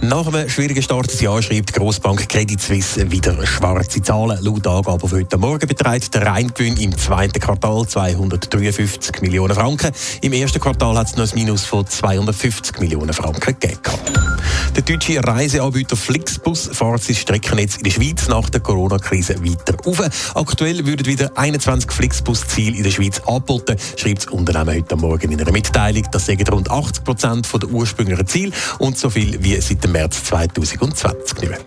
Nach einem schwierigen Start des Jahres schreibt die Grossbank Credit Suisse wieder schwarze Zahlen. Laut Angaben von heute Morgen beträgt der Reingewinn im zweiten Quartal 253 Millionen Franken. Im ersten Quartal hat es noch ein Minus von 250 Millionen Franken gegeben. Der deutsche Reiseanbieter Flixbus fährt sein Streckennetz in der Schweiz nach der Corona-Krise weiter auf. Aktuell würden wieder 21 Flixbus-Ziele in der Schweiz angeboten, schreibt das Unternehmen heute Morgen in einer Mitteilung. Das sind rund 80 Prozent der ursprünglichen Ziele und so viel wie seit März 2020 nicht mehr.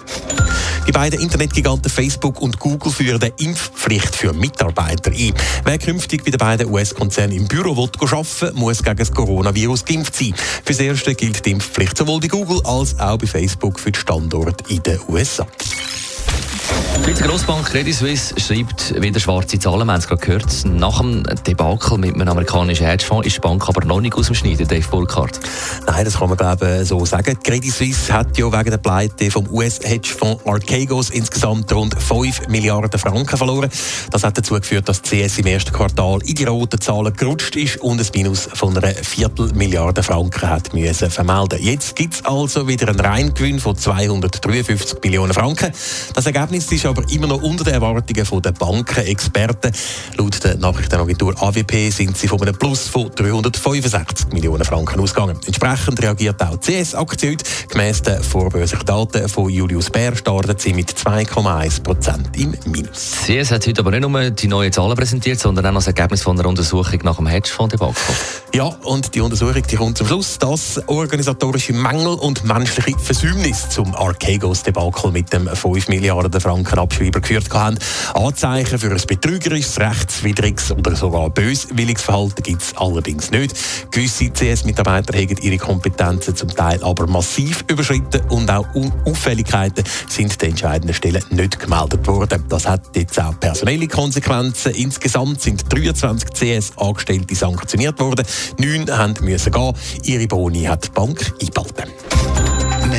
Die beiden Internetgiganten Facebook und Google führen eine Impfpflicht für Mitarbeiter ein. Wer künftig bei den beiden US-Konzernen im Büro will arbeiten muss gegen das Coronavirus geimpft sein. Fürs Erste gilt die Impfpflicht sowohl bei Google als auch bei Facebook für den Standort in den USA. Die Schweizer Grossbank Credit Suisse schreibt wieder schwarze Zahlen. Wir haben es gerade gehört. Nach dem Debakel mit einem amerikanischen Hedgefonds ist die Bank aber noch nicht aus dem Schneiden, Dave Burkhardt. Nein, das kann man glaube so sagen. Die Credit Suisse hat ja wegen der Pleite vom US-Hedgefonds Archegos insgesamt rund 5 Milliarden Franken verloren. Das hat dazu geführt, dass die CS im ersten Quartal in die roten Zahlen gerutscht ist und ein Minus von einer Viertelmilliarde Franken hat müssen vermelden. Jetzt gibt es also wieder einen Reingewinn von 253 Millionen Franken. Das Ergebnis ist aber immer noch unter den Erwartungen der Bankenexperten. Laut der Nachrichtenagentur AWP sind sie von einem Plus von 365 Millionen Franken ausgegangen. Entsprechend reagiert auch die CS-Aktie heute. Gemäss den vorbörslichen Daten von Julius Bär startet sie mit 2,1 Prozent im Minus. CS hat heute aber nicht nur die neuen Zahlen präsentiert, sondern auch das Ergebnis von einer Untersuchung nach dem Hedgefonds-Debakel. Ja, und die Untersuchung die kommt zum Schluss, dass organisatorische Mängel und menschliche Versäumnisse zum Archegos-Debakel mit dem 5 Milliarden Franken Abschreiber geführt haben. Anzeichen für ein betrügerisches, rechtswidriges oder sogar böswilliges Verhalten gibt es allerdings nicht. Gewisse CS-Mitarbeiter haben ihre Kompetenzen zum Teil aber massiv überschritten und auch Auffälligkeiten sind den entscheidenden Stellen nicht gemeldet worden. Das hat jetzt auch personelle Konsequenzen. Insgesamt sind 23 CS-Angestellte sanktioniert worden. Neun haben müssen gehen. Ihre Boni hat die Bank einbehalten.